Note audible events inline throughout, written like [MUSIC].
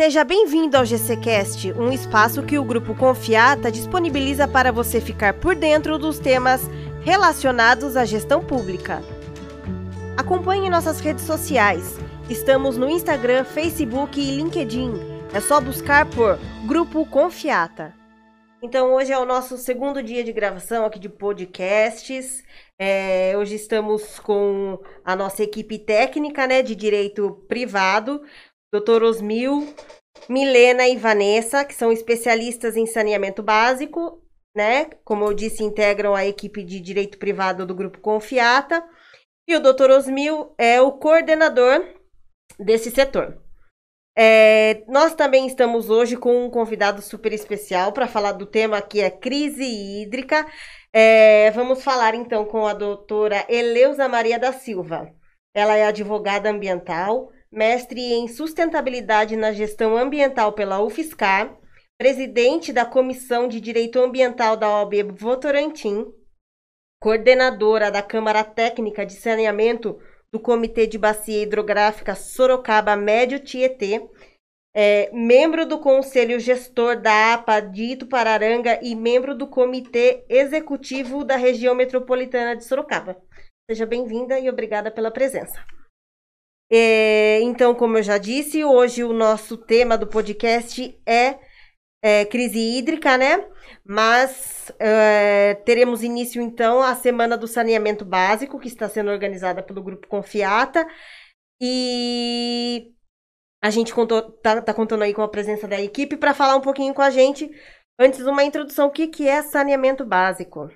Seja bem-vindo ao GCcast, um espaço que o grupo Confiata disponibiliza para você ficar por dentro dos temas relacionados à gestão pública. Acompanhe nossas redes sociais. Estamos no Instagram, Facebook e LinkedIn. É só buscar por Grupo Confiata. Então, hoje é o nosso segundo dia de gravação aqui de podcasts. É, hoje estamos com a nossa equipe técnica né, de direito privado, doutor Osmil, Milena e Vanessa, que são especialistas em saneamento básico, né? Como eu disse, integram a equipe de direito privado do Grupo Confiata. E o doutor Osmil é o coordenador desse setor. É, nós também estamos hoje com um convidado super especial para falar do tema que é crise hídrica. É, vamos falar então com a doutora Eleusa Maria da Silva. Ela é advogada ambiental, mestre em sustentabilidade na gestão ambiental pela UFSCar, presidente da Comissão de Direito Ambiental da OAB Votorantim, coordenadora da Câmara Técnica de Saneamento do Comitê de Bacia Hidrográfica Sorocaba Médio Tietê, é, membro do Conselho Gestor da APA de Itupararanga e membro do Comitê Executivo da Região Metropolitana de Sorocaba. Seja bem-vinda e obrigada pela presença. É, então, como eu já disse, hoje o nosso tema do podcast é, é crise hídrica, né? Mas é, teremos início, então, a Semana do Saneamento Básico, que está sendo organizada pelo Grupo Confiata. E a gente está tá contando aí com a presença da equipe para falar um pouquinho com a gente. Antes, uma introdução: o que, que é saneamento básico?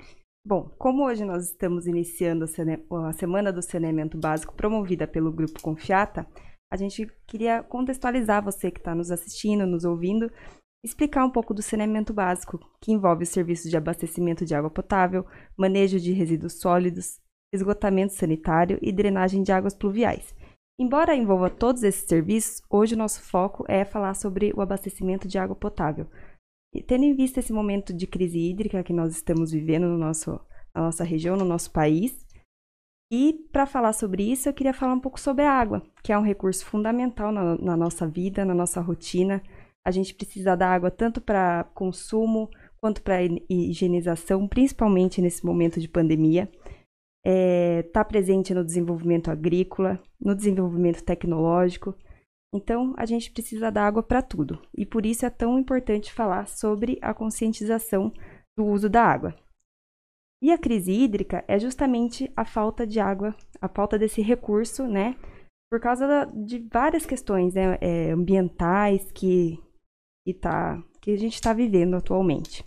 Bom, como hoje nós estamos iniciando a Semana do Saneamento Básico promovida pelo Grupo Confiata, a gente queria contextualizar você que está nos assistindo, nos ouvindo, explicar um pouco do saneamento básico, que envolve os serviços de abastecimento de água potável, manejo de resíduos sólidos, esgotamento sanitário e drenagem de águas pluviais. Embora envolva todos esses serviços, hoje o nosso foco é falar sobre o abastecimento de água potável, tendo em vista esse momento de crise hídrica que nós estamos vivendo no nosso, na nossa região, no nosso país, e para falar sobre isso, eu queria falar um pouco sobre a água, que é um recurso fundamental na, na nossa vida, na nossa rotina. A gente precisa da água tanto para consumo quanto para higienização, principalmente nesse momento de pandemia. Está é, tá presente no desenvolvimento agrícola, no desenvolvimento tecnológico então, a gente precisa da água para tudo, e por isso é tão importante falar sobre a conscientização do uso da água. E a crise hídrica é justamente a falta de água, a falta desse recurso, né? Por causa da, de várias questões né, é, ambientais que, que, tá, que a gente está vivendo atualmente.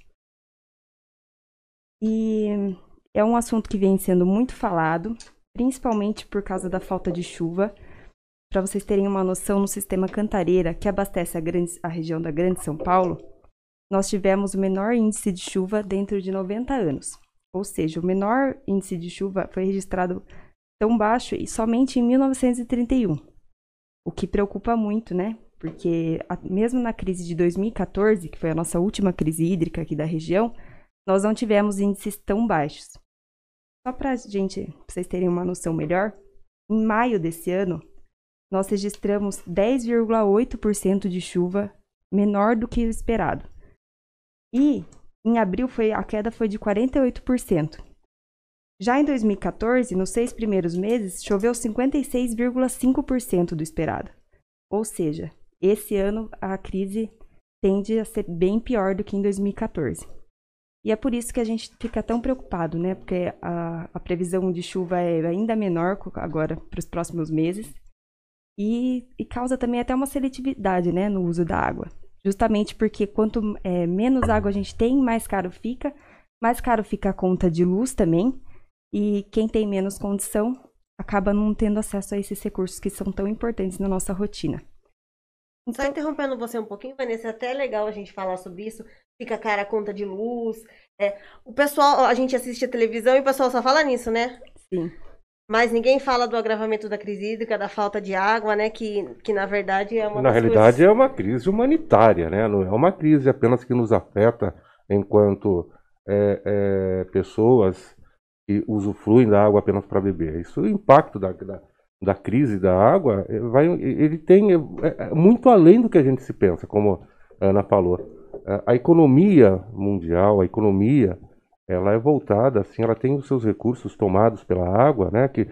E é um assunto que vem sendo muito falado, principalmente por causa da falta de chuva. Para vocês terem uma noção, no sistema Cantareira, que abastece a, grande, a região da Grande São Paulo, nós tivemos o menor índice de chuva dentro de 90 anos. Ou seja, o menor índice de chuva foi registrado tão baixo e somente em 1931. O que preocupa muito, né? Porque a, mesmo na crise de 2014, que foi a nossa última crise hídrica aqui da região, nós não tivemos índices tão baixos. Só para gente, pra vocês terem uma noção melhor, em maio desse ano, nós registramos 10,8% de chuva, menor do que o esperado. E em abril foi, a queda foi de 48%. Já em 2014, nos seis primeiros meses, choveu 56,5% do esperado. Ou seja, esse ano a crise tende a ser bem pior do que em 2014. E é por isso que a gente fica tão preocupado, né? Porque a, a previsão de chuva é ainda menor agora para os próximos meses e, e causa também até uma seletividade né, no uso da água. Justamente porque quanto é, menos água a gente tem, mais caro fica, mais caro fica a conta de luz também, e quem tem menos condição acaba não tendo acesso a esses recursos que são tão importantes na nossa rotina. Então, Só interrompendo você um pouquinho, Vanessa, é até legal a gente falar sobre isso. Fica cara a conta de luz. É, o pessoal, a gente assiste a televisão e o pessoal só fala nisso, né? Sim. Mas ninguém fala do agravamento da crise hídrica, da falta de água, né? Que, que na verdade é uma. Na realidade coisas... é uma crise humanitária, né? Não é uma crise apenas que nos afeta enquanto é, é, pessoas que usufruem da água apenas para beber. Isso o impacto da, da, da crise da água, eh, vai, ele tem é, é, muito além do que a gente se pensa, como a Ana falou. A economia mundial, a economia, ela é voltada, assim, ela tem os seus recursos tomados pela água, né, que,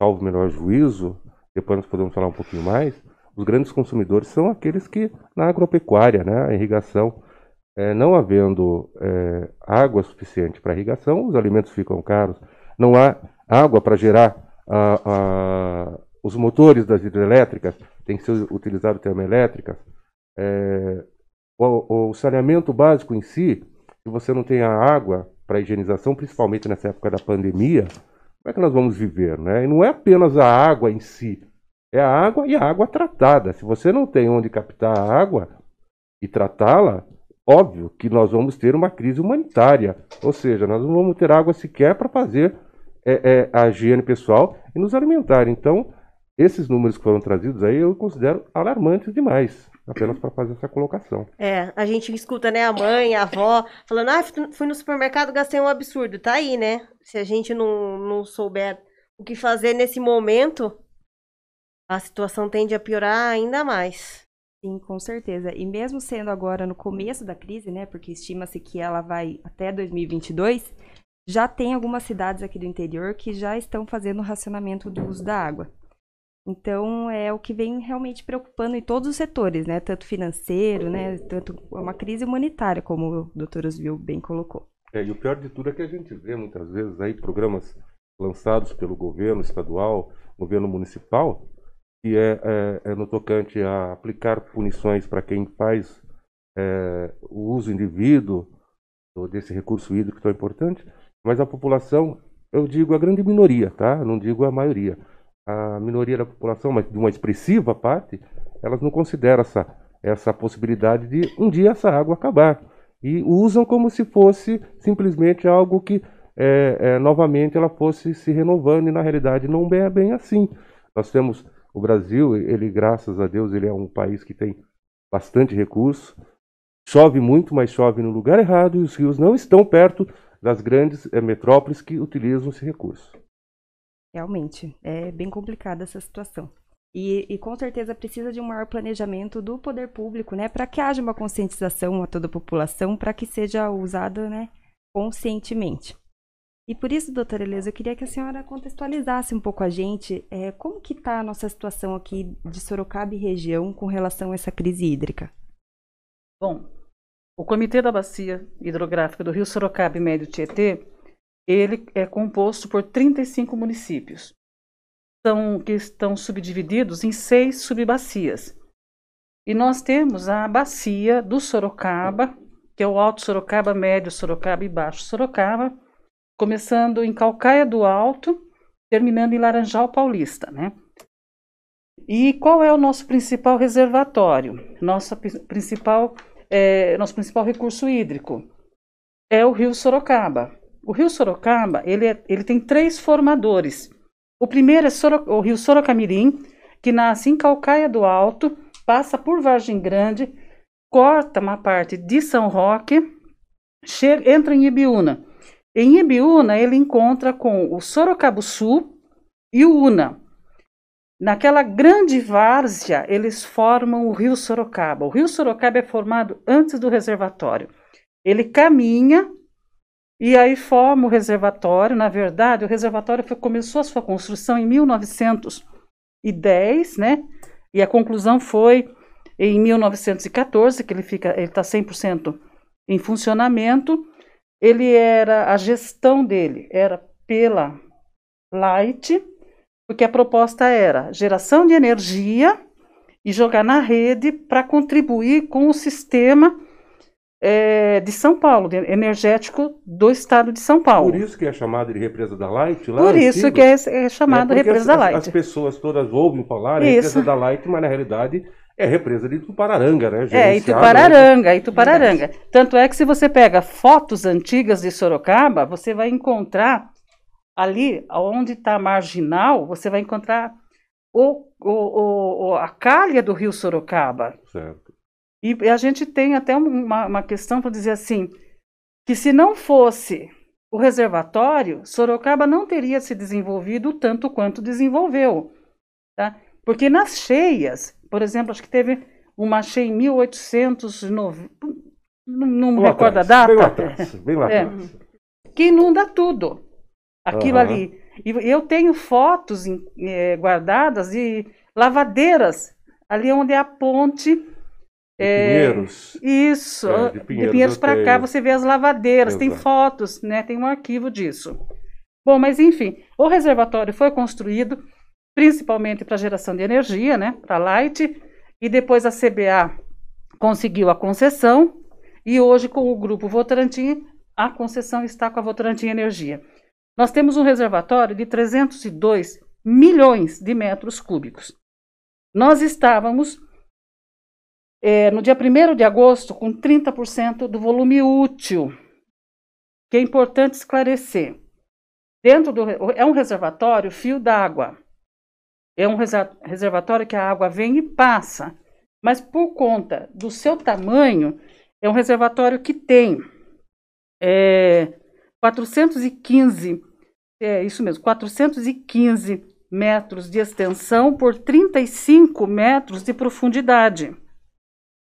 salvo melhor juízo, depois nós podemos falar um pouquinho mais, os grandes consumidores são aqueles que, na agropecuária, né, a irrigação, é, não havendo é, água suficiente para irrigação, os alimentos ficam caros, não há água para gerar a, a, os motores das hidrelétricas, tem que ser utilizado termoelétricas, é, o, o, saneamento básico em si, se você não tem a água para higienização, principalmente nessa época da pandemia, como é que nós vamos viver? Né? E não é apenas a água em si, é a água e a água tratada. Se você não tem onde captar a água e tratá-la, óbvio que nós vamos ter uma crise humanitária. Ou seja, nós não vamos ter água sequer para fazer é, é, a higiene pessoal e nos alimentar. Então, esses números que foram trazidos aí eu considero alarmantes demais, apenas para fazer essa colocação. É, a gente escuta, né, a mãe, a avó, falando, ah, fui no supermercado, gastei um absurdo. Tá aí, né? Se a gente não, não souber o que fazer nesse momento, a situação tende a piorar ainda mais. Sim, com certeza. E mesmo sendo agora no começo da crise, né, porque estima-se que ela vai até 2022, já tem algumas cidades aqui do interior que já estão fazendo o racionamento do uso da água. Então, é o que vem realmente preocupando em todos os setores, né? Tanto financeiro, né? Tanto uma crise humanitária, como o doutor Osvil bem colocou. É, e o pior de tudo é que a gente vê muitas vezes aí programas lançados pelo governo estadual, governo municipal, que é, é, é no tocante a aplicar punições para quem faz é, o uso indevido desse recurso hídrico tão importante, mas a população, eu digo a grande minoria, tá? Não digo a maioria. A minoria da população, mas de uma expressiva parte, elas não consideram essa, essa possibilidade de um dia essa água acabar. E usam como se fosse simplesmente algo que é, é, novamente ela fosse se renovando, e na realidade não é bem assim. Nós temos o Brasil, ele, graças a Deus, ele é um país que tem bastante recurso. Chove muito, mas chove no lugar errado e os rios não estão perto das grandes é, metrópoles que utilizam esse recurso. Realmente, é bem complicada essa situação. E, e, com certeza precisa de um maior planejamento do poder público, né, para que haja uma conscientização a toda a população, para que seja usada, né, conscientemente. E por isso, doutora Elisa, eu queria que a senhora contextualizasse um pouco a gente é, como que está a nossa situação aqui de Sorocaba e região com relação a essa crise hídrica. Bom, o Comitê da Bacia Hidrográfica do Rio Sorocaba e Médio Tietê, ele é composto por 35 municípios, são, que estão subdivididos em seis subbacias. E nós temos a bacia do Sorocaba, que é o Alto Sorocaba, Médio Sorocaba e Baixo Sorocaba, começando em Calcaia do Alto, terminando em Laranjal Paulista, né? E qual é o nosso principal reservatório? Nossa principal, é, nosso principal recurso hídrico é o Rio Sorocaba. O Rio Sorocaba ele, é, ele tem três formadores. O primeiro é Soro, o Rio Sorocamirim, que nasce em Calcaia do Alto, passa por Vargem Grande, corta uma parte de São Roque, chega, entra em Ibiúna em Ibiúna, ele encontra com o Sorocabuçu e o Una. Naquela grande várzea, eles formam o rio Sorocaba. O rio Sorocaba é formado antes do reservatório. Ele caminha e aí forma o reservatório. Na verdade, o reservatório foi, começou a sua construção em 1910, né? E a conclusão foi em 1914, que ele fica, ele está 100% em funcionamento ele era a gestão dele era pela Light, porque a proposta era geração de energia e jogar na rede para contribuir com o sistema é, de São Paulo, de, energético do estado de São Paulo. Por isso que é chamada de represa da Light lá? Por isso que é, é chamada é represa as, da Light. As pessoas todas ouvem falar represa da Light, mas na realidade é represa de Itupararanga, né? É, Itupararanga, Itupararanga. Tanto é que se você pega fotos antigas de Sorocaba, você vai encontrar ali, onde está marginal, você vai encontrar o, o, o, a calha do rio Sorocaba. Certo. E a gente tem até uma, uma questão para dizer assim, que se não fosse o reservatório, Sorocaba não teria se desenvolvido tanto quanto desenvolveu. Tá? Porque nas cheias, por exemplo, acho que teve uma cheia em 1890, não, não me recordo a data. Bem lá atrás, bem lá É. atrás. que inunda tudo. Aquilo Aham. ali. E eu tenho fotos em- eh, guardadas de lavadeiras, ali onde é a ponte. É, Pinheiros. Isso, É, de de Pinheiros Pinheiros para cá você vê as lavadeiras, tem Exato. fotos, né? Tem um arquivo disso. Bom, mas enfim, o reservatório foi construído principalmente para geração de energia, né? Para light, e depois a CBA conseguiu a concessão e hoje com o grupo Votorantim a concessão está com a Votorantim Energia. Nós temos um reservatório de 302 milhões de metros cúbicos. Nós estávamos eh, no dia 1 de agosto com 30% do volume útil, que é importante esclarecer. Dentro do é um reservatório fio d'água. É um reser- reservatório que a água vem e passa, mas por conta do seu tamanho, é um reservatório que tem é, 415, é isso mesmo, 415 metros de extensão por 35 metros de profundidade.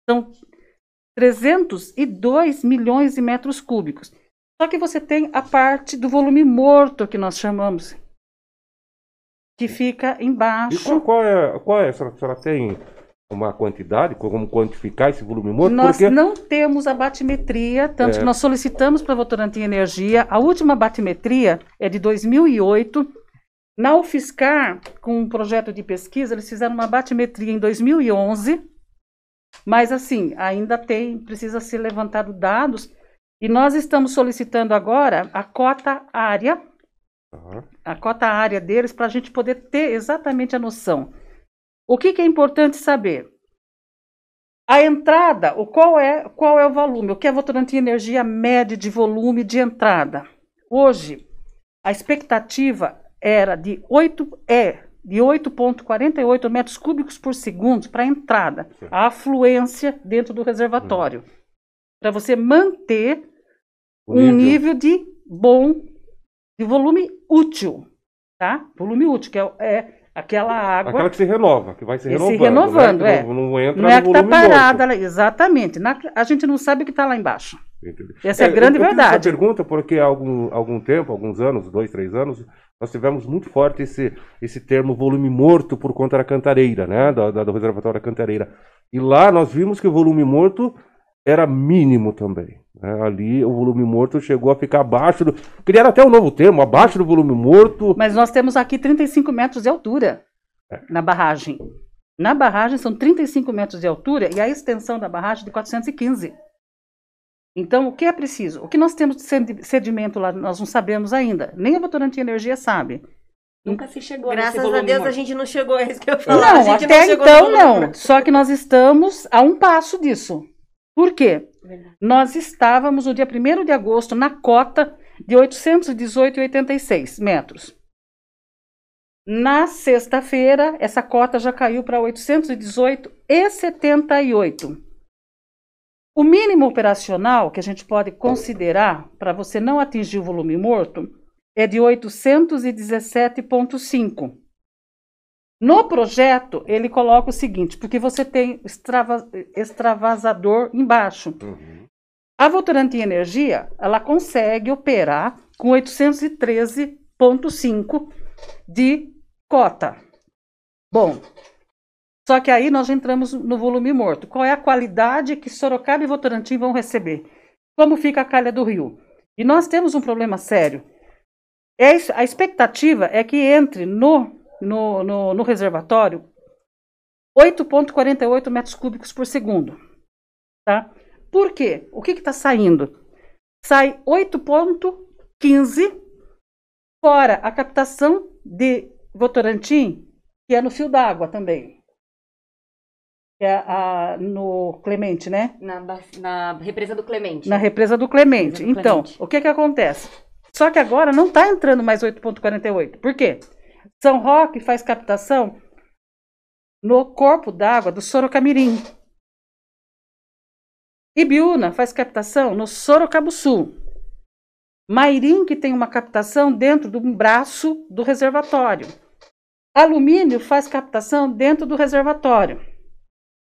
São 302 milhões de metros cúbicos. Só que você tem a parte do volume morto que nós chamamos, que fica E embaixo. qual, qual é, qual é? A senhora, a senhora tem uma quantidade, como quantificar esse volume morto? Nós Porque não temos a batimetria, tanto É. que nós solicitamos para a Votorantim Energia. A última batimetria é de 2008. Na UFSCar, com um projeto de pesquisa, eles fizeram uma batimetria em 2011. Mas, assim, ainda tem, precisa ser levantado dados. E nós estamos solicitando agora a cota área, Tá. a cota área deles, para a gente poder ter exatamente a noção. O que, que é importante saber? A entrada, o qual é, qual é o volume? O que a Votorantim Energia mede de volume de entrada? Hoje, a expectativa era de 8, é, de 8,48 metros cúbicos por segundo para a entrada, a afluência dentro do reservatório. Para você manter O um nível de bom, de volume útil, tá? Volume útil, que é, é aquela água Aquela que se renova, que vai se E se renovando. renovando, né? é. Não, não entra não é que está parada, morto. lá, exatamente. Na- a gente não sabe o que está lá embaixo. Essa é, a eu- grande eu fiz verdade. Essa pergunta porque há algum, algum tempo, alguns anos, dois, três anos, nós tivemos muito forte esse, esse termo volume morto por conta da cantareira, né? Da, da- do reservatório da cantareira. E lá nós vimos que o volume morto era mínimo também. né? Ali o volume morto chegou a ficar abaixo do. Criaram até um novo termo, abaixo do volume morto. Mas nós temos aqui 35 metros de altura É. na barragem. Na barragem são 35 metros de altura e a extensão da barragem é de 415. Então, o que é preciso? O que nós temos de sedi- sedimento lá, nós não sabemos ainda. Nem a Votorantim Energia sabe. Nunca se chegou Graças a volume Deus a gente não chegou, é isso que eu a Não, gente até chegou então não. Só que nós estamos a um passo disso. Por quê? Verdade. Nós estávamos no dia 1 de agosto na cota de 818,86 metros. Na sexta-feira, essa cota já caiu para 818,78. O mínimo operacional que a gente pode considerar para você não atingir o volume morto é de 817,5. No projeto, ele coloca o seguinte, porque você tem extrava- extravasador embaixo. Uhum. A Votorantim Energia, ela consegue operar com 813,5 de cota. Bom, só que aí nós entramos no volume morto. Qual é a qualidade que Sorocaba e Votorantim vão receber? Como fica a calha do rio? E nós temos um problema sério. É isso- a expectativa é que entre no, no, no, no reservatório 8,48 metros cúbicos por segundo. Tá? Por quê? O que está saindo? Sai 8,15 fora a captação de Votorantim, que é no fio d'água também. É a, no Clemente, né? Na, na represa do Clemente. Na represa do Clemente. Represa do então, Clemente. o que que acontece? Só que agora não está entrando mais 8,48. Por quê? São Roque faz captação no corpo d'água do Sorocamirim. Ibiúna faz captação no Sorocabuçu. Mairim, que tem uma captação dentro do braço do reservatório. Alumínio faz captação dentro do reservatório.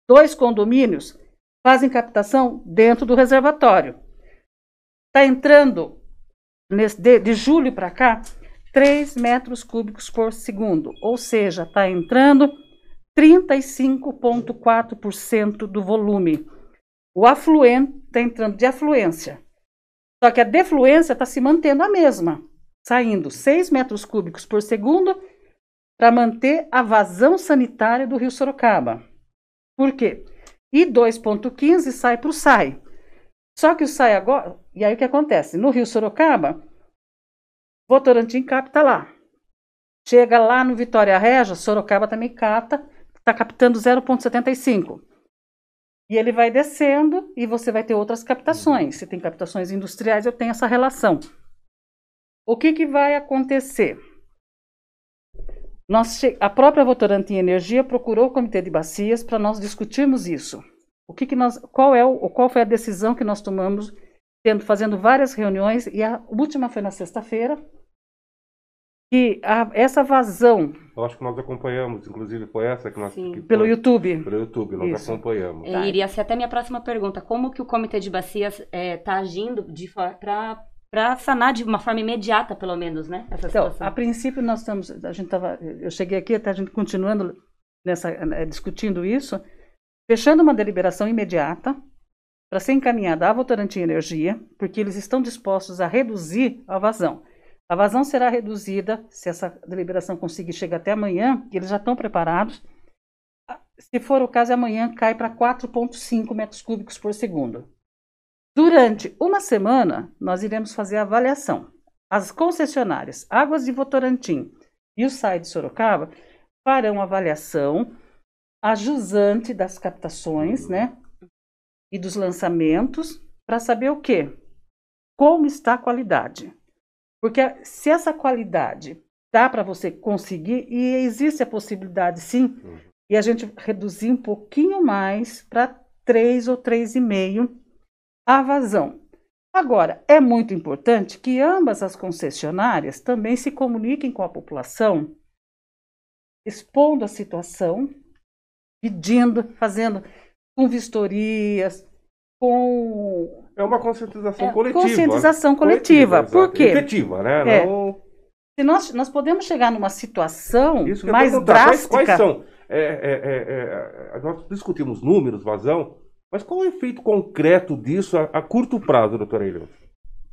Dois condomínios fazem captação dentro do reservatório. Está entrando nesse- de, de julho para cá 3 metros cúbicos por segundo, ou seja, está entrando 35,4% do volume. O afluente está entrando de afluência. Só que a defluência está se mantendo a mesma, saindo 6 metros cúbicos por segundo para manter a vazão sanitária do rio Sorocaba. Por quê? E 2,15 sai para o SAI. Só que o SAI agora. E aí o que acontece? No rio Sorocaba, Votorantim capta lá. Chega lá no Vitória Regia, Sorocaba também capta, está captando 0,75. E ele vai descendo e você vai ter outras captações. Se tem captações industriais, eu tenho essa relação. O que, que vai acontecer? Nós, a própria Votorantim Energia procurou o Comitê de Bacias para nós discutirmos isso. O que, que nós, qual, é o, qual foi a decisão que nós tomamos, tendo, fazendo várias reuniões, e a última foi na sexta-feira, que a- essa vazão Eu acho que nós acompanhamos, inclusive foi essa que nós Sim. que pelo foi- YouTube. pelo YouTube, nós Isso. acompanhamos. É, iria ser até minha próxima pergunta. Como que o Comitê de Bacias está agindo para sanar de uma forma imediata, pelo menos, né? Essa Então, situação. a princípio nós estamos, a gente tava, eu cheguei aqui até a gente continuando nessa eh, discutindo isso, fechando uma deliberação imediata para ser encaminhada à Votorantim Energia, porque eles estão dispostos a reduzir a vazão. A vazão será reduzida se essa deliberação conseguir chegar até amanhã, que eles já estão preparados. Se for o caso, amanhã cai para 4,5 metros cúbicos por segundo. Durante uma semana, nós iremos fazer a avaliação. As concessionárias Águas de Votorantim e o SAI de Sorocaba farão avaliação a jusante das captações, né? E dos lançamentos, para saber o quê? Como está a qualidade. Porque se essa qualidade dá para você conseguir, e existe a possibilidade sim, e a gente reduzir um pouquinho mais para 3 ou 3,5 a vazão. Agora, é muito importante que ambas as concessionárias também se comuniquem com a população, expondo a situação, pedindo, fazendo com vistorias, com É uma conscientização É, coletiva. conscientização coletiva. exato. Por quê? Efetiva, né? É. Não... se nós, nós podemos chegar numa situação mais perguntar, quais, drástica. quais são? É, é, é, é, nós discutimos números, vazão, mas qual é o efeito concreto disso a, a curto prazo, doutora Helena?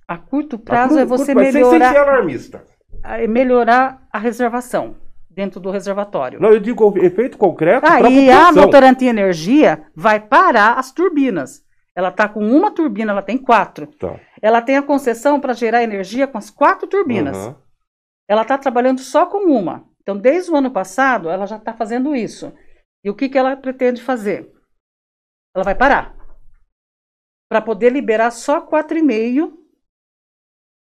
A curto A prazo cur- é você prazo, melhorar, Sem ser alarmista. é melhorar a reservação dentro do reservatório. Não, eu digo efeito concreto a Aí a população. Votorantim Energia vai parar as turbinas. Ela está com uma turbina, ela tem quatro. Tá. Ela tem a concessão para gerar energia com as quatro turbinas. Aham. Ela está trabalhando só com uma. Então, desde o ano passado, ela já está fazendo isso. E o que, que ela pretende fazer? Ela vai parar. Para poder liberar só 4,5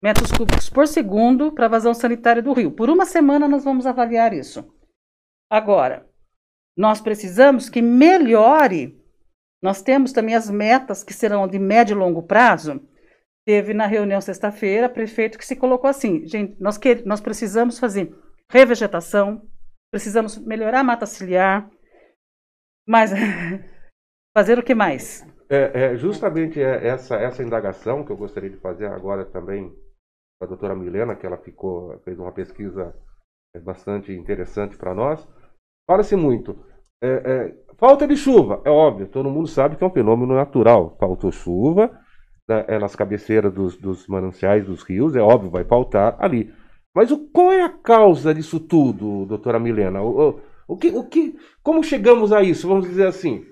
metros cúbicos por segundo para a vazão sanitária do rio. Por uma semana nós vamos avaliar isso. Agora, nós precisamos que melhore. Nós temos também as metas que serão de médio e longo prazo. Teve na reunião sexta-feira prefeito que se colocou assim: gente, nós, que, nós precisamos fazer revegetação, precisamos melhorar a mata ciliar, mas fazer o que mais? É, é, justamente é essa, essa indagação que eu gostaria de fazer agora também a doutora Milena, que ela ficou, fez uma pesquisa é, bastante interessante para nós. Fala-se muito. é, é, falta de chuva, é óbvio, todo mundo sabe que é um fenômeno natural. Faltou chuva né, é, nas cabeceiras dos, dos mananciais, dos rios, é óbvio, vai faltar ali. Mas o, qual é a causa disso tudo, doutora Milena? O, o, o que, o que, como chegamos a isso, vamos dizer assim?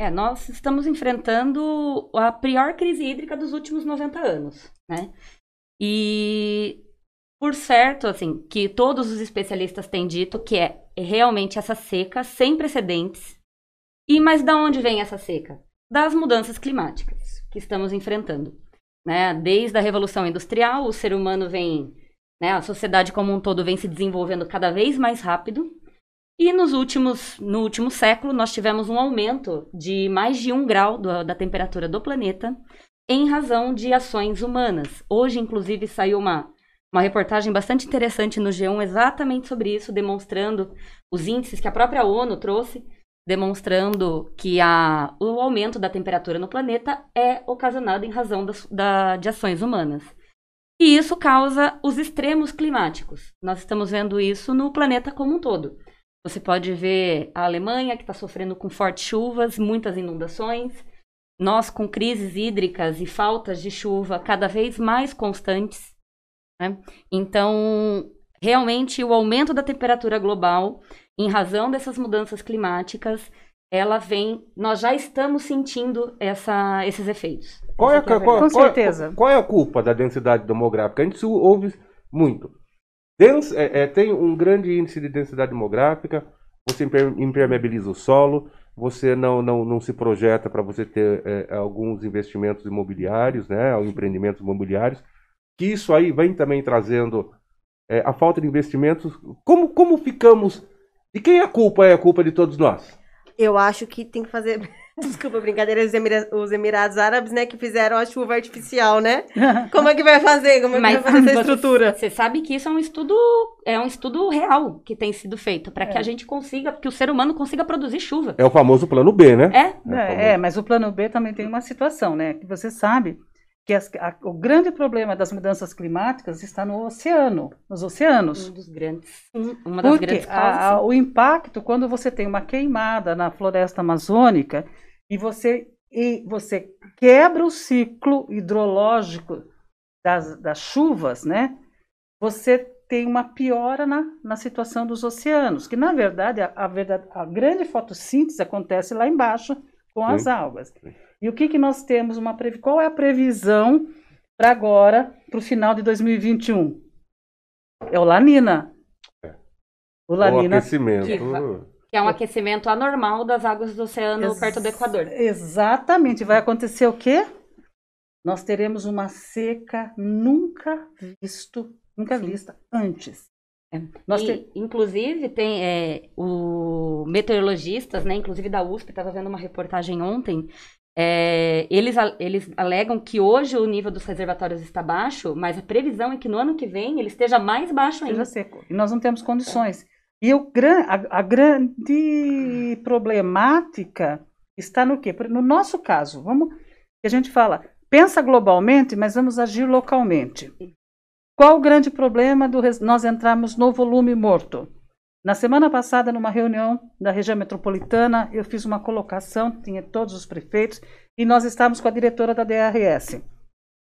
É, nós estamos enfrentando a pior crise hídrica dos últimos 90 anos, né? E por certo, assim, que todos os especialistas têm dito que é realmente essa seca sem precedentes. E mas da onde vem essa seca? Das mudanças climáticas que estamos enfrentando, né? Desde a revolução industrial, o ser humano vem, né, a sociedade como um todo vem se desenvolvendo cada vez mais rápido. E nos últimos, no último século, nós tivemos um aumento de mais de um grau do- da temperatura do planeta em razão de ações humanas. Hoje, inclusive, saiu uma, uma reportagem bastante interessante no G1 exatamente sobre isso, demonstrando os índices que a própria ONU trouxe, demonstrando que a, o aumento da temperatura no planeta é ocasionado em razão das, da, de ações humanas. E isso causa os extremos climáticos. Nós estamos vendo isso no planeta como um todo. Você pode ver a Alemanha, que está sofrendo com fortes chuvas, muitas inundações. Nós com crises hídricas e faltas de chuva cada vez mais constantes. Né? Então, realmente, o aumento da temperatura global, em razão dessas mudanças climáticas, ela vem. Nós já estamos sentindo essa, esses efeitos. Qual é, a, qual, verdade. Com qual- certeza. Qual é a culpa da densidade demográfica? A gente ouve muito. Dens- é, é, tem um grande índice de densidade demográfica, você imper- impermeabiliza o solo, você não, não, não se projeta para você ter é, alguns investimentos imobiliários, né, ou empreendimentos imobiliários, que isso aí vem também trazendo é, a falta de investimentos. Como, como ficamos? De quem a culpa é a culpa de todos nós? Eu acho que tem que fazer. [LAUGHS] Desculpa, brincadeira, os, Emira- os Emirados Árabes, né, que fizeram a chuva artificial, né? [LAUGHS] Como é que vai fazer? Como é que Mas vai fazer essa você- estrutura? Você sabe que isso é um estudo, é um estudo real que tem sido feito para que a gente consiga, que o ser humano consiga produzir chuva. É o famoso plano B, né? É, É, famoso- é, mas o plano B também tem uma situação, né? Que você sabe que as- a- o grande problema das mudanças climáticas está no oceano, nos oceanos. um dos grandes, um- uma das Porque grandes causas. a- o impacto, quando você tem uma queimada na floresta amazônica e você, e você quebra o ciclo hidrológico das, das chuvas, né? Você tem uma piora na, na situação dos oceanos, que na verdade a, a, verdade- a grande fotossíntese acontece lá embaixo com as Sim. E o que, que nós temos? Uma previ- Qual é a previsão para agora, para o final de 2021? É o Lanina. É. O O Lanina aquecimento. Que va- Que é um aquecimento anormal das águas do oceano Ex- perto do Equador. Exatamente. Vai acontecer o quê? Nós teremos uma seca nunca visto, nunca Sim. vista antes. É. Nós E, te- Inclusive, tem é, o meteorologistas, né, inclusive da USP, estava vendo uma reportagem ontem, é, eles, eles alegam que hoje o nível dos reservatórios está baixo, mas a previsão é que no ano que vem ele esteja mais baixo ainda. seco. E nós não temos condições. E o a, a grande problemática está no quê? No nosso caso, vamos, que a gente fala, pensa globalmente, mas vamos agir localmente. Qual o grande problema do nós entrarmos no volume morto? Na semana passada, numa reunião da região metropolitana, eu fiz uma colocação, tinha todos os prefeitos, e nós estávamos com a diretora da DRS.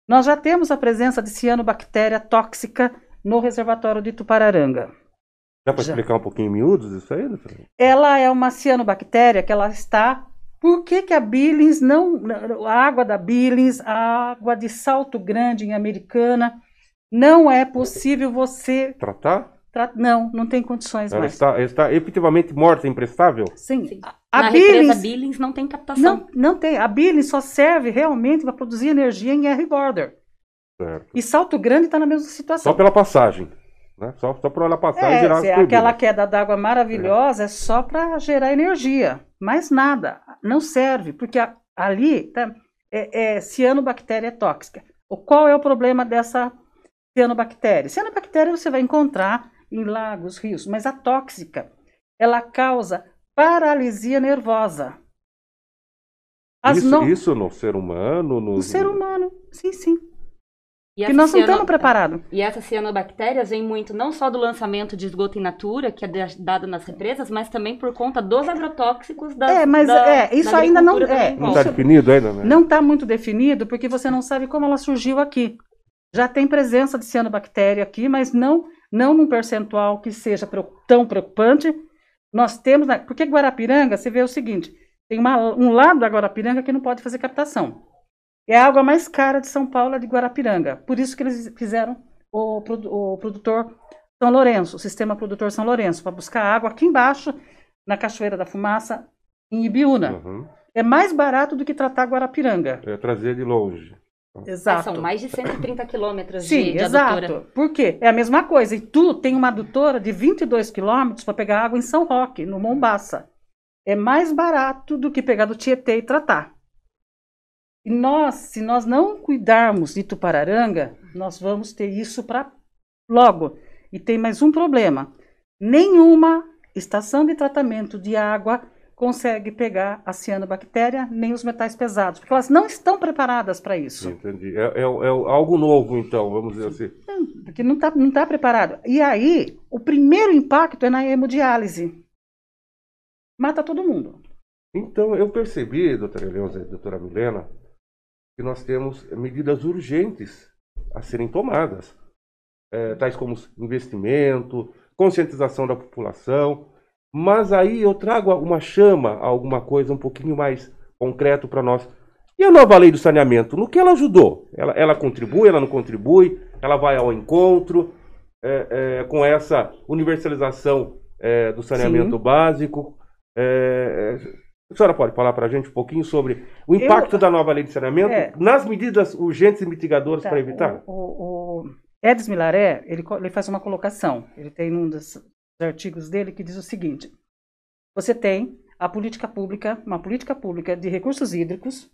Nós já temos a presença de cianobactéria tóxica no reservatório de Tupararanga. Dá para explicar um pouquinho em miúdos isso aí? doutor? Ela é uma cianobactéria que ela está. Por que, que a Billings não. A água da Billings, a água de Salto Grande em Americana, não é possível você. Tratar? Tra- Não, não tem condições Ela mais. está, está efetivamente morta, imprestável? Sim. Sim. A, a Na Billings. Billings não tem captação. Não, não tem. A Billings só serve realmente para produzir energia em R border. Certo. E Salto Grande está na mesma situação. Só pela passagem. Né? Só, só por ela passar e É, gerar as se é aquela queda d'água maravilhosa é só para gerar energia, mais nada, não serve, porque a- ali tá, é, é cianobactéria tóxica. O, qual é o problema dessa cianobactéria? Cianobactéria você vai encontrar em lagos, rios, mas a tóxica, ela causa paralisia nervosa. As Isso, no- isso no ser humano? No, no ser humano, sim, sim. E Que nós não estamos preparados. E essas cianobactérias vêm muito não só do lançamento de esgoto in natura, que é da- dado nas represas, mas também por conta dos agrotóxicos da É, mas da- é, isso da ainda não- é, Não está definido ainda, né? Não está muito definido porque você não sabe como ela surgiu aqui. Já tem presença de cianobactéria aqui, mas não, não num percentual que seja tão preocupante. Nós temos, porque Guarapiranga, você vê o seguinte, tem uma- um lado da Guarapiranga que não pode fazer captação. É a água mais cara de São Paulo, é de Guarapiranga. Por isso que eles fizeram o, o produtor São Lourenço, o sistema produtor São Lourenço, para buscar água aqui embaixo, na Cachoeira da Fumaça, em Ibiúna. Uhum. É mais barato do que tratar Guarapiranga. É trazer de longe. Exato. são mais de 130 quilômetros Sim, de, de exato. adutora. Por quê? É a mesma coisa. E tu tem uma adutora de 22 quilômetros para pegar água em São Roque, no Mombaça. É mais barato do que pegar do Tietê e tratar. E nós, se nós não cuidarmos de Tupararanga, nós vamos ter isso para Logo, e tem mais um problema: nenhuma estação de tratamento de água consegue pegar a cianobactéria nem os metais pesados, porque elas não estão preparadas para isso. Entendi. É, é, é algo novo, então, vamos dizer assim. Porque não está não tá preparado. E aí, o primeiro impacto é na hemodiálise. Mata todo mundo. Então, eu percebi, doutora Eleusa e doutora Milena, que nós temos medidas urgentes a serem tomadas, é, tais como investimento, conscientização da população, mas aí eu trago uma chama, alguma coisa um pouquinho mais concreto para nós. E a nova lei do saneamento, no que ela ajudou? Ela, ela contribui, ela não contribui? Ela vai ao encontro é, é, com essa universalização é, do saneamento Sim. básico? É, é, a senhora pode falar para a gente um pouquinho sobre o impacto eu, da nova lei de saneamento é. nas medidas urgentes e mitigadoras tá, para evitar? O, o, o Edis Milaré, ele, ele faz uma colocação. Ele tem um dos, artigos dele que diz o seguinte: você tem a política pública, uma política pública de recursos hídricos,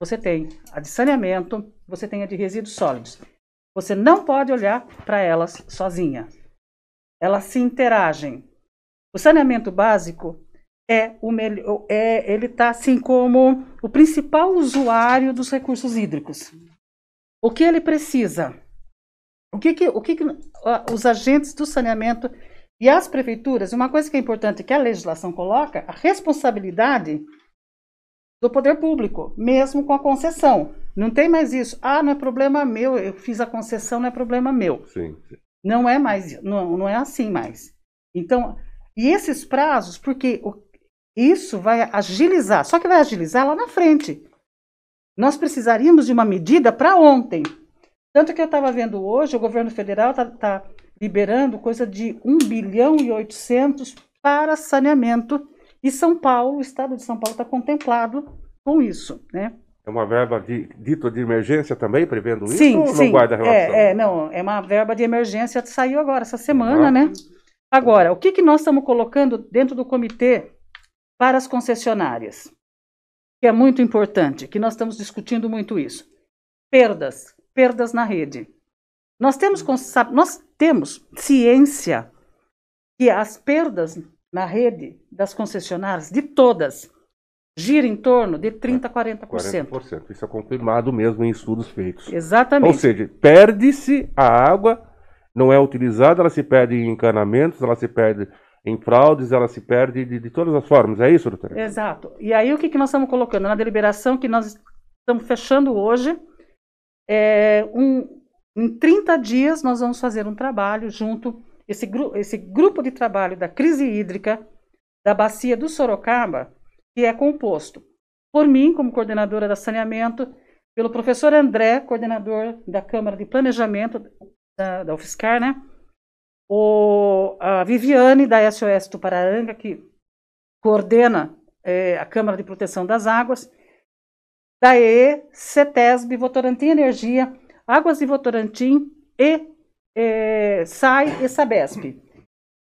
você tem a de saneamento, você tem a de resíduos sólidos. Você não pode olhar para elas sozinha. Elas se interagem. O saneamento básico é o melhor, é, ele está assim como o principal usuário dos recursos hídricos. O que ele precisa? O que, que, o que, que os agentes do saneamento e as prefeituras, uma coisa que é importante que a legislação coloca, a responsabilidade do poder público, mesmo com a concessão. Não tem mais isso. Ah, não é problema meu, eu fiz a concessão, não é problema meu. Sim. Não é mais, não, não é assim mais. Então, e esses prazos, porque isso vai agilizar, só que vai agilizar lá na frente. Nós precisaríamos de uma medida para ontem. Tanto que eu estava vendo hoje, o governo federal está tá liberando coisa de 1 bilhão e 800 para saneamento. E São Paulo, o estado de São Paulo está contemplado com isso, né? É uma verba de, dito de emergência também, prevendo isso? Sim, ou sim. não guarda relação? É, é, não, é uma verba de emergência que saiu agora, essa semana, né? Agora, o que, que nós estamos colocando dentro do comitê para as concessionárias? Que é muito importante, que nós estamos discutindo muito isso. Perdas, perdas na rede. Nós temos, nós temos ciência que as perdas na rede das concessionárias, de todas, gira em torno de 30% a 40%. 40%. Isso é confirmado mesmo em estudos feitos. Exatamente. Ou seja, perde-se a água, não é utilizada, ela se perde em encanamentos, ela se perde em fraudes, ela se perde de, de todas as formas. É isso, doutora? Exato. E aí o que, que nós estamos colocando? Na deliberação que nós estamos fechando hoje, é um, em 30 dias, nós vamos fazer um trabalho junto, esse, gru esse grupo de trabalho da crise hídrica da bacia do Sorocaba, que é composto por mim, como coordenadora da saneamento, pelo professor André, coordenador da Câmara de Planejamento da, da UFSCar, né? O, a Viviane, da SOS Tupararanga, que coordena é, a Câmara de Proteção das Águas, da EE, CETESB, Votorantim Energia, Águas de Votorantim e é, SAI e Sabesp.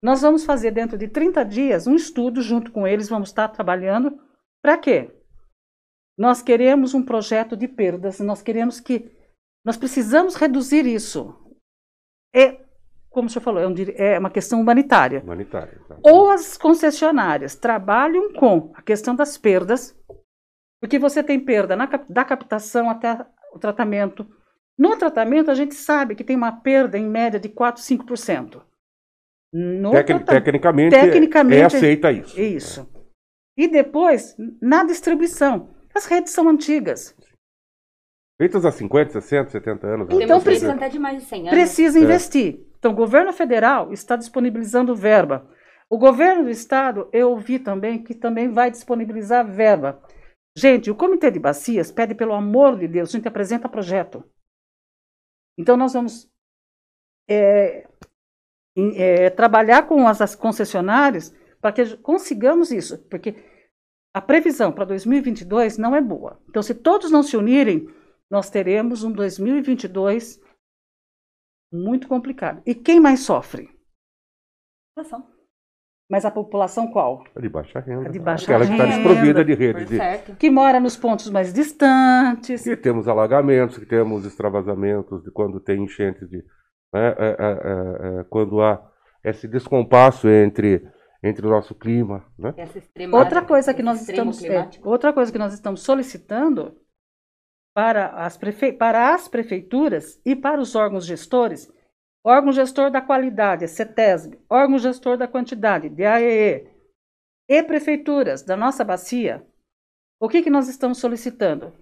Nós vamos fazer dentro de 30 dias um estudo junto com eles, vamos estar trabalhando. Para quê? Nós queremos um projeto de perdas, nós queremos que. Nós precisamos reduzir isso. É, como o senhor falou, é, um, é uma questão humanitária. Humanitária. Tá. Ou as concessionárias trabalham com a questão das perdas, porque você tem perda na, da captação até o tratamento, no tratamento, a gente sabe que tem uma perda em média de 4, 5%. No Tecni tecnicamente, tecnicamente, é aceita isso. Isso. E depois, na distribuição. As redes são antigas. Feitas há 50, 60, 70 anos. Então, precisa até de mais de 100 anos. Precisa é. investir. Então, o governo federal está disponibilizando verba. O governo do estado, eu ouvi também que também vai disponibilizar verba. Gente, o Comitê de Bacias pede, pelo amor de Deus, a gente apresenta projeto. Então, nós vamos é, é, trabalhar com as, as concessionárias para que consigamos isso, porque a previsão para 2022 não é boa. Então, se todos não se unirem, nós teremos um 2022 muito complicado. E quem mais sofre? População. Mas a população qual? A de baixa renda. A de baixa Aquela renda. que está desprovida de redes. De... Que mora nos pontos mais distantes. E temos alagamentos, que temos extravasamentos de quando tem enchentes de né, é, é, é, quando há esse descompasso entre entre o nosso clima, né? Outra coisa que nós estamos é, outra coisa que nós estamos solicitando para as, prefe... para as prefeituras e para os órgãos gestores, órgão gestor da qualidade, CETESB, órgão gestor da quantidade, DAEE, e prefeituras da nossa bacia, o que, que nós estamos solicitando?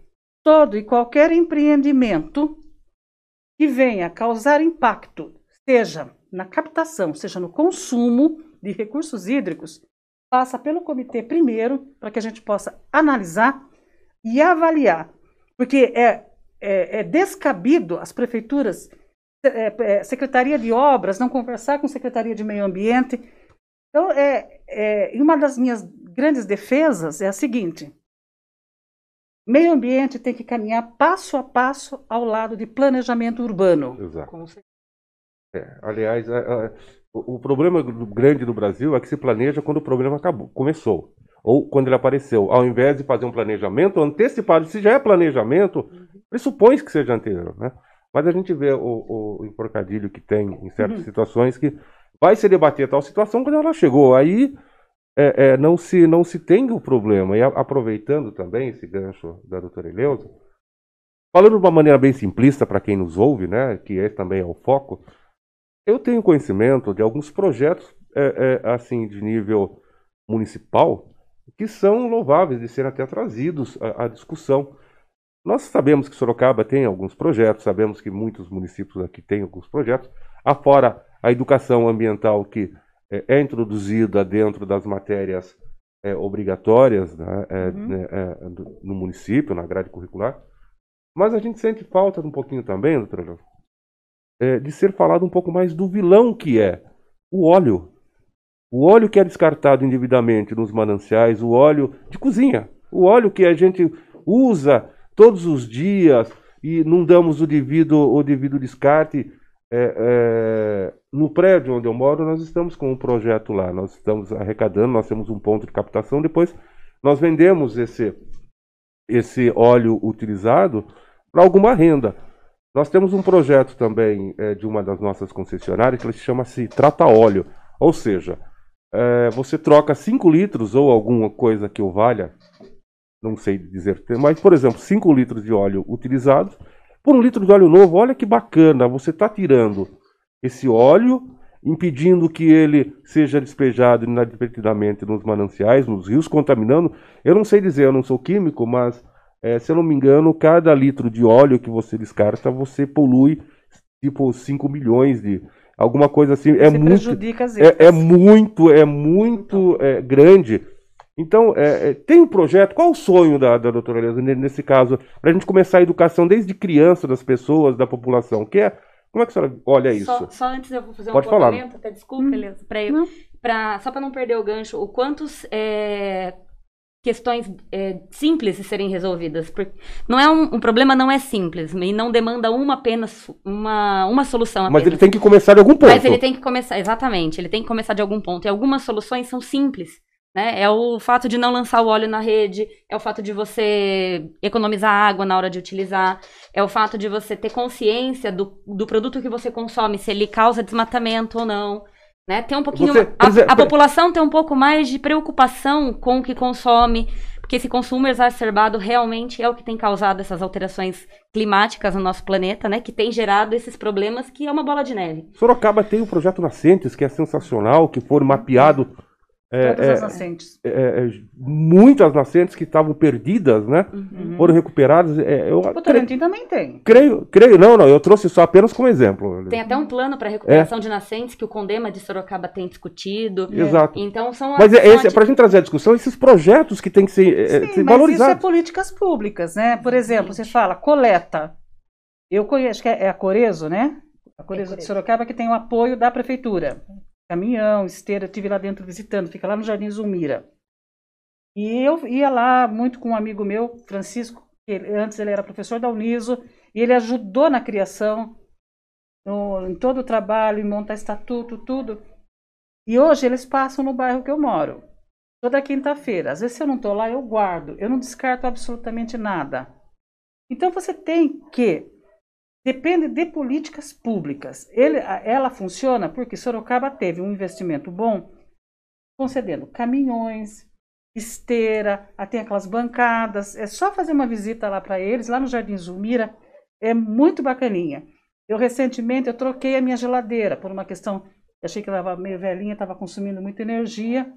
Todo e qualquer empreendimento que venha causar impacto, seja na captação, seja no consumo de recursos hídricos, passa pelo comitê primeiro, para que a gente possa analisar e avaliar. Porque é, é, é descabido as prefeituras, Secretaria de Obras, não conversar com Secretaria de Meio Ambiente. Então, é, é, uma das minhas grandes defesas é a seguinte: meio ambiente tem que caminhar passo a passo ao lado de planejamento urbano. Exato. É, aliás, o, o, problema grande do Brasil é que se planeja quando o problema acabou, começou. Ou quando ele apareceu. Ao invés de fazer um planejamento antecipado, se já é planejamento, uhum. pressupõe que seja anterior. Né? Mas a gente vê o, o enforcadilho que tem em certas uhum. situações que vai se debater tal situação quando ela chegou. Aí é, é, não, se, não se tem o problema. E a, aproveitando também esse gancho da doutora Eleusa, falando de uma maneira bem simplista para quem nos ouve, né, que esse também é o foco, eu tenho conhecimento de alguns projetos é, é, assim de nível municipal que são louváveis de serem até trazidos à, à discussão. Nós sabemos que Sorocaba tem alguns projetos, sabemos que muitos municípios aqui têm alguns projetos, afora a educação ambiental que é, é introduzida dentro das matérias é, obrigatórias né, é, uhum. Né, no município, na grade curricular. Mas a gente sente falta um pouquinho também, doutora é, de ser falado um pouco mais do vilão que é o óleo. O óleo que é descartado indevidamente nos mananciais, o óleo de cozinha, o óleo que a gente usa todos os dias e não damos o devido, o devido descarte. É, é, no prédio onde eu moro, nós estamos com um projeto lá, nós estamos arrecadando, nós temos um ponto de captação, depois nós vendemos esse, esse óleo utilizado para alguma renda. Nós temos um projeto também é, de uma das nossas concessionárias que chama-se Trata Óleo. Ou seja, é, você troca 5 litros ou alguma coisa que o valha, não sei dizer, mas, por exemplo, 5 litros de óleo utilizados por um litro de óleo novo. Olha que bacana, você está tirando esse óleo, impedindo que ele seja despejado inadvertidamente nos mananciais, nos rios, contaminando. Eu não sei dizer, eu não sou químico, mas é, se eu não me engano, cada litro de óleo que você descarta, você polui tipo 5 milhões de. Alguma coisa assim. É muito, prejudica as é, é muito, é muito é, grande. Então, é, é, tem um projeto. Qual o sonho da, da doutora Elisa, nesse caso, para a gente começar a educação desde criança das pessoas, da população? Que é, como é que a senhora olha isso? Só, só antes eu vou fazer Pode um falar. até desculpa, hum. Elisa, para eu. Pra, só para não perder o gancho, o quantos é, questões é, simples de serem resolvidas. Porque não é um, um, problema não é simples e não demanda uma apenas uma, uma solução. Apenas. Mas ele tem que começar de algum ponto. Mas ele tem que começar, exatamente, ele tem que começar de algum ponto. E algumas soluções são simples. Né? É o fato de não lançar o óleo na rede, é o fato de você economizar água na hora de utilizar, é o fato de você ter consciência do, do produto que você consome, se ele causa desmatamento ou não. Né? Tem um pouquinho. Você, a, a, população tem um pouco mais de preocupação com o que consome, porque esse consumo exacerbado realmente é o que tem causado essas alterações climáticas no nosso planeta, né? Que tem gerado esses problemas que é uma bola de neve. Sorocaba tem o projeto Nascentes, que é sensacional, que foi mapeado é, Todas é, as nascentes. É, é, muitas nascentes que estavam perdidas, né? Uhum. Foram recuperadas. É, eu, o Votorantim também tem. Creio, creio, não, não, eu trouxe só apenas como exemplo. Tem até um plano para recuperação de nascentes que o Condema de Sorocaba tem discutido. Exato. Então são Mas é, esse, para a gente trazer a discussão, esses projetos que têm que ser, Sim, ser mas isso é políticas públicas, né? Por exemplo, você fala coleta. Eu conheço, que é a Corezo, né? A Corezo de Sorocaba que tem o apoio da prefeitura caminhão, esteira, eu estive lá dentro visitando, fica lá no Jardim Zulmira. E eu ia lá muito com um amigo meu, Francisco, que ele, antes ele era professor da Uniso, e ele ajudou na criação, no, em todo o trabalho, em montar estatuto, tudo. E hoje eles passam no bairro que eu moro, toda quinta-feira. Às vezes, se eu não estou lá, eu guardo, eu não descarto absolutamente nada. Então, você tem que depende de políticas públicas. Ele, ela funciona porque Sorocaba teve um investimento bom, concedendo caminhões, esteira, tem aquelas bancadas. É só fazer uma visita lá para eles, lá no Jardim Zulmira, é muito bacaninha. Eu recentemente eu troquei a minha geladeira por uma questão, achei que ela estava meio velhinha, estava consumindo muita energia.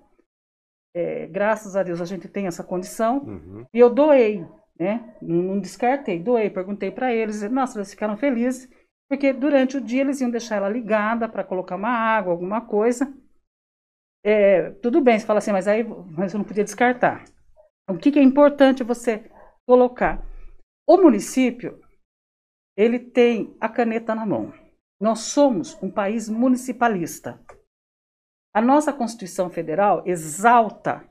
É, graças a Deus a gente tem essa condição. Uhum. E eu doei, né? Não, não descartei, doei, perguntei para eles. Nossa, eles ficaram felizes, porque durante o dia eles iam deixar ela ligada para colocar uma água, alguma coisa. É, tudo bem, você fala assim, mas aí mas eu não podia descartar. O que, que é importante você colocar? O município, ele tem a caneta na mão. Nós somos um país municipalista. A nossa Constituição Federal exalta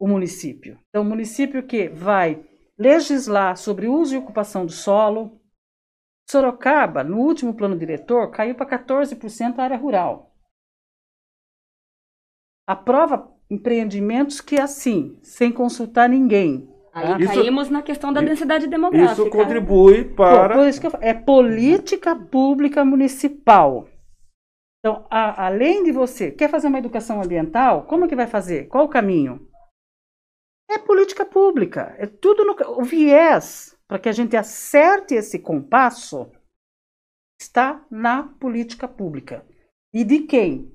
o município. Então, o município que vai legislar sobre uso e ocupação do solo. Sorocaba, no último plano diretor, caiu para 14% a área rural. Aprova empreendimentos que, assim, sem consultar ninguém. Aí isso, caímos na questão da densidade demográfica. Isso contribui para. Pô, por isso que eu, é política pública municipal. Então, a, além de você, quer fazer uma educação ambiental? Como que vai fazer? Qual o caminho? É política pública. É tudo no o viés para que a gente acerte esse compasso está na política pública. E de quem?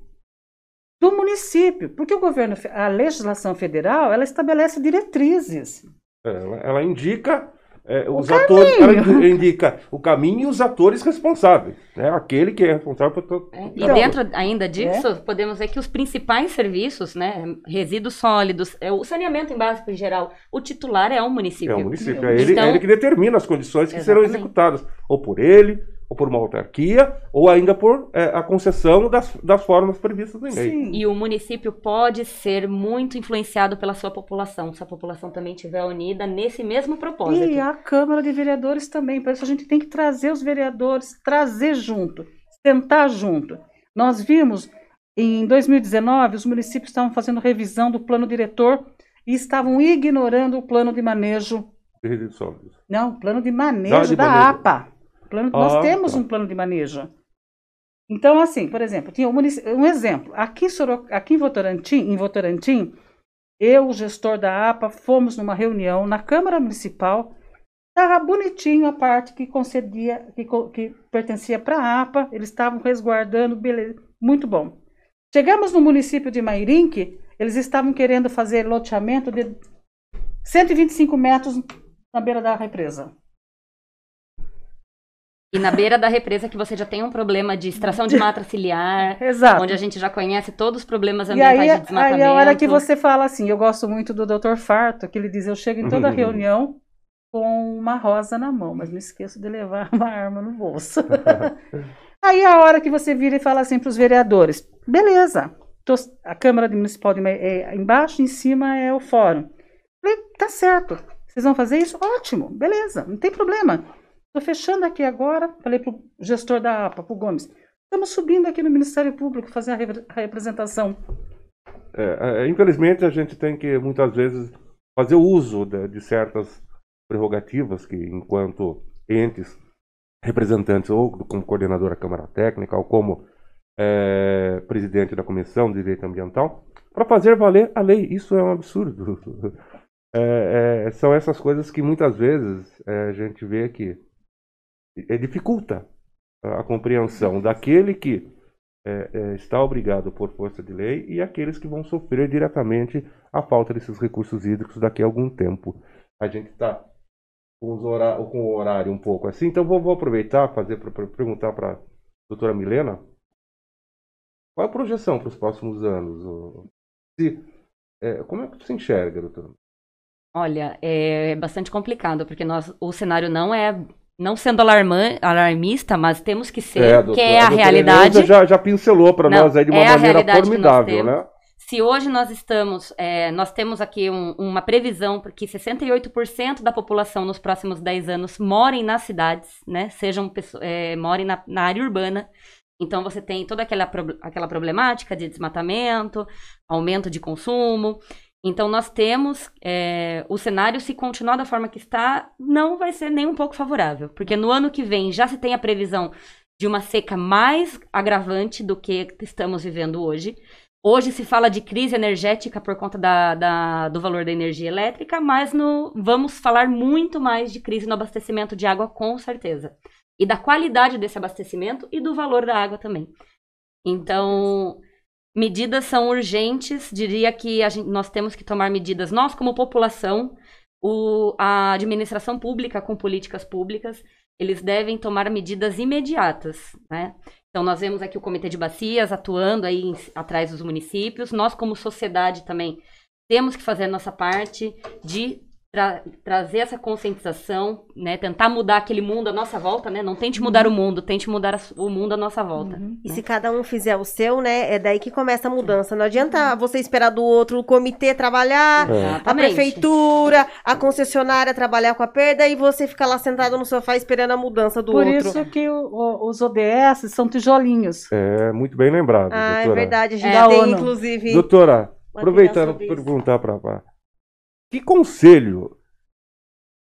Do município, porque o governo, a legislação federal, ela estabelece diretrizes. Ela, ela indica é, os atores, ela indica o caminho e os atores responsáveis, né? Aquele que é responsável por todo. É, e dentro ainda disso, é. podemos ver que os principais serviços, né, resíduos sólidos, é, o saneamento em básico em geral, o titular é o município. É o município, é ele, então, é ele que determina as condições que exatamente. serão executadas, ou por ele, ou por uma autarquia, ou ainda por é, a concessão das, das formas previstas em lei. Sim. E o município pode ser muito influenciado pela sua população, se a população também estiver unida nesse mesmo propósito. E a Câmara de Vereadores também, por isso a gente tem que trazer os vereadores, trazer junto, sentar junto. Nós vimos, em 2019, os municípios estavam fazendo revisão do plano diretor e estavam ignorando o plano de manejo. De Não, o plano de manejo de da manejo. APA. Plano, ah, nós temos tá. um plano de manejo. Então, assim, por exemplo, tinha um, um exemplo. Aqui, em aqui em Votorantim, em Votorantim, eu, o gestor da APA, fomos numa reunião na Câmara Municipal. Estava bonitinho a parte que concedia, que, que pertencia para a APA. Eles estavam resguardando, beleza, muito bom. Chegamos no município de Mairinque, eles estavam querendo fazer loteamento de 125 metros na beira da represa. E na beira da represa que você já tem um problema de extração de mata ciliar, [LAUGHS] Exato. onde a gente já conhece todos os problemas ambientais aí, de desmatamento. Aí a hora que você fala assim, eu gosto muito do Dr. Farto, que ele diz, eu chego em toda reunião com uma rosa na mão, mas não esqueço de levar [LAUGHS] uma arma no bolso. [LAUGHS] aí a hora que você vira e fala assim para os vereadores, beleza, tô, a Câmara Municipal de, é, embaixo, em cima é o fórum. Falei, tá certo, vocês vão fazer isso? Ótimo, beleza, não tem problema. Estou fechando aqui agora, falei para o gestor da APA, para o Gomes, estamos subindo aqui no Ministério Público fazer a, re a representação. É, é, infelizmente, a gente tem que, muitas vezes, fazer uso de, de certas prerrogativas que, enquanto entes representantes, ou como coordenador da Câmara Técnica, ou como é, presidente da Comissão de Direito Ambiental, para fazer valer a lei. Isso é um absurdo. [LAUGHS] É, é, são essas coisas que muitas vezes é, a gente vê que dificulta a compreensão daquele que é, é, está obrigado por força de lei e aqueles que vão sofrer diretamente a falta desses recursos hídricos daqui a algum tempo. A gente está com, com, o horário um pouco assim, então vou, vou aproveitar fazer para perguntar para a doutora Milena qual a projeção para os próximos anos? Se, é, como é que você enxerga, doutora? Olha, é bastante complicado, porque nós, o cenário não é não sendo alarma, alarmista, mas temos que ser, é, que é a, a realidade. Já, já pincelou para nós aí de uma é maneira formidável, né? Se hoje nós estamos, é, nós temos aqui um, uma previsão que 68% da população nos próximos 10 anos morem nas cidades, né? Sejam é, morem na, na área urbana. Então você tem toda aquela, aquela problemática de desmatamento, aumento de consumo. Então, nós temos é, o cenário, se continuar da forma que está, não vai ser nem um pouco favorável. Porque no ano que vem já se tem a previsão de uma seca mais agravante do que estamos vivendo hoje. Hoje se fala de crise energética por conta da, da, do valor da energia elétrica, mas no, vamos falar muito mais de crise no abastecimento de água, com certeza. E da qualidade desse abastecimento e do valor da água também. Então, medidas são urgentes, diria que gente, nós temos que tomar medidas, nós como população, o, a administração pública com políticas públicas, eles devem tomar medidas imediatas, né? Então, nós vemos aqui o Comitê de Bacias atuando aí em, atrás dos municípios. Nós, como sociedade, também temos que fazer a nossa parte de tra trazer essa conscientização, né? Tentar mudar aquele mundo à nossa volta, né? Não tente mudar uhum. o mundo, tente mudar o mundo à nossa volta. Uhum. Né? E se cada um fizer o seu, né? É daí que começa a mudança. Não adianta você esperar do outro o comitê trabalhar, é. a prefeitura, a concessionária trabalhar com a perda e você ficar lá sentado no sofá esperando a mudança do Por outro. Por isso que o, o, os ODS são tijolinhos. É, muito bem lembrado. Ah, é doutora. é verdade. A gente é, tem, inclusive. Doutora, aproveitando para perguntar para que conselho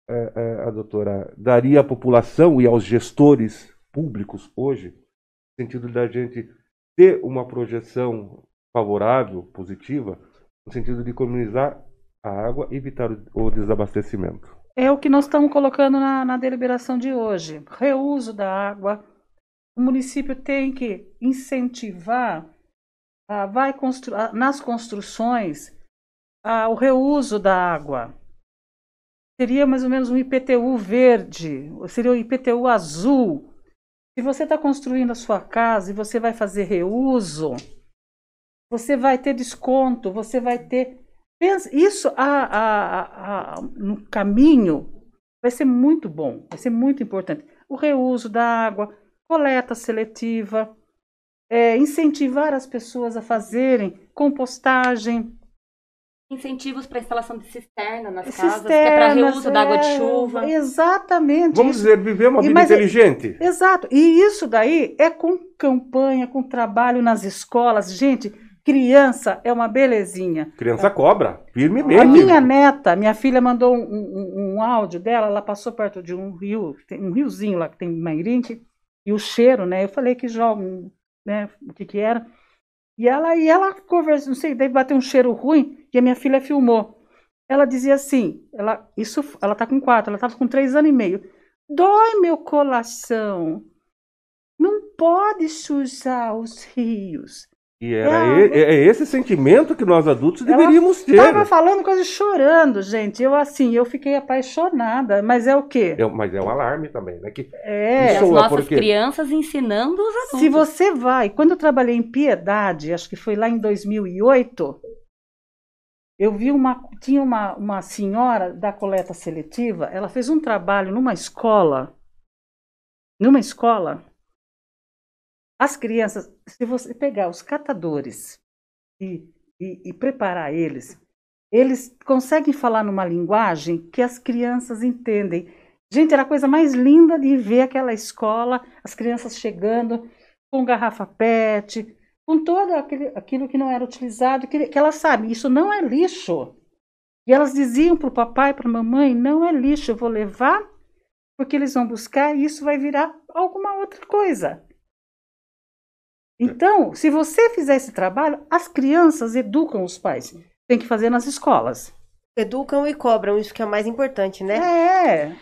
é, é, a doutora daria à população e aos gestores públicos hoje, no sentido da gente ter uma projeção favorável, positiva, no sentido de economizar a água e evitar o desabastecimento? É o que nós estamos colocando na, na deliberação de hoje. Reuso da água. O município tem que incentivar, ah, vai constru nas construções, o reuso da água. Seria mais ou menos um IPTU verde, seria um IPTU azul. Se você está construindo a sua casa e você vai fazer reuso, você vai ter desconto, você vai ter. Isso a, a, a, no caminho vai ser muito bom, vai ser muito importante. O reuso da água, coleta seletiva, é, incentivar as pessoas a fazerem compostagem, Incentivos para instalação de cisterna nas Cisternas, casas, que é para reuso é, da água de é, chuva. Exatamente. Vamos isso. dizer, viver uma vida e, inteligente. É, exato. E isso daí é com campanha, com trabalho nas escolas. Gente, criança é uma belezinha. Criança cobra, firmemente. A minha neta, minha filha mandou um, um, um, áudio dela, ela passou perto de um rio, um riozinho lá que tem em Mairinque, e o cheiro, né? Eu falei que joga, né? O que que era. E ela, e ela conversou, não sei, daí bateu um cheiro ruim e a minha filha filmou. Ela dizia assim, ela, isso, ela tá com quatro, ela estava com três anos e meio. Dói meu coração. Não pode sujar os rios. E era é, é, esse sentimento que nós adultos deveríamos ter. Estava falando quase chorando, gente. Eu assim, eu fiquei apaixonada. Mas é o quê? É, mas é um alarme também, né? Que é. As nossas porque... crianças ensinando os adultos. Se você vai, quando eu trabalhei em Piedade, acho que foi lá em 2008, eu vi uma, tinha uma, uma senhora da coleta seletiva. Ela fez um trabalho numa escola, numa escola as crianças, se você pegar os catadores e, e, e preparar eles, eles conseguem falar numa linguagem que as crianças entendem. Gente, era a coisa mais linda de ver aquela escola, as crianças chegando com garrafa PET, com todo aquele, aquilo que não era utilizado, que, que elas sabem, isso não é lixo. E elas diziam para o papai, para a mamãe, não é lixo, eu vou levar, porque eles vão buscar e isso vai virar alguma outra coisa. Então, se você fizer esse trabalho, as crianças educam os pais. Tem que fazer nas escolas. Educam e cobram, isso que é o mais importante, né? É.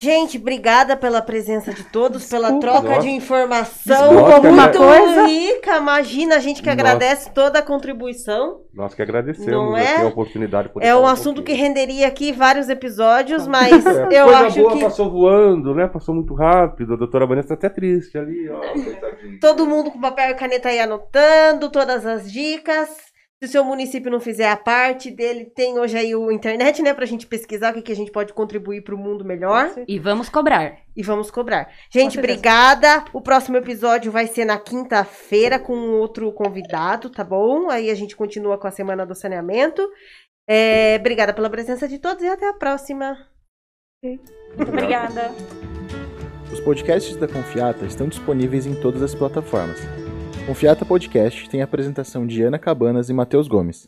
Gente, obrigada pela presença de todos, Desculpa. pela troca Nossa. de informação Desculpa, muito coisa. rica. Imagina, a gente que Nossa. agradece toda a contribuição. Nós que agradecemos Não é? a oportunidade. Por é um assunto um que renderia aqui vários episódios, mas é, eu coisa acho boa que... passou voando, né? Passou muito rápido. A doutora Vanessa tá até triste ali, ó. [LAUGHS] Todo mundo com papel e caneta aí anotando todas as dicas. Se o seu município não fizer a parte dele, tem hoje aí o internet, né, pra gente pesquisar o que, que a gente pode contribuir para o mundo melhor. E vamos cobrar. E vamos cobrar. Gente, obrigada. O próximo episódio vai ser na quinta-feira com outro convidado, tá bom? Aí a gente continua com a semana do saneamento. É, obrigada pela presença de todos e até a próxima. Muito obrigada. Os podcasts da Confiata estão disponíveis em todas as plataformas. Confiata Podcast tem a apresentação de Ana Cabanas e Matheus Gomes.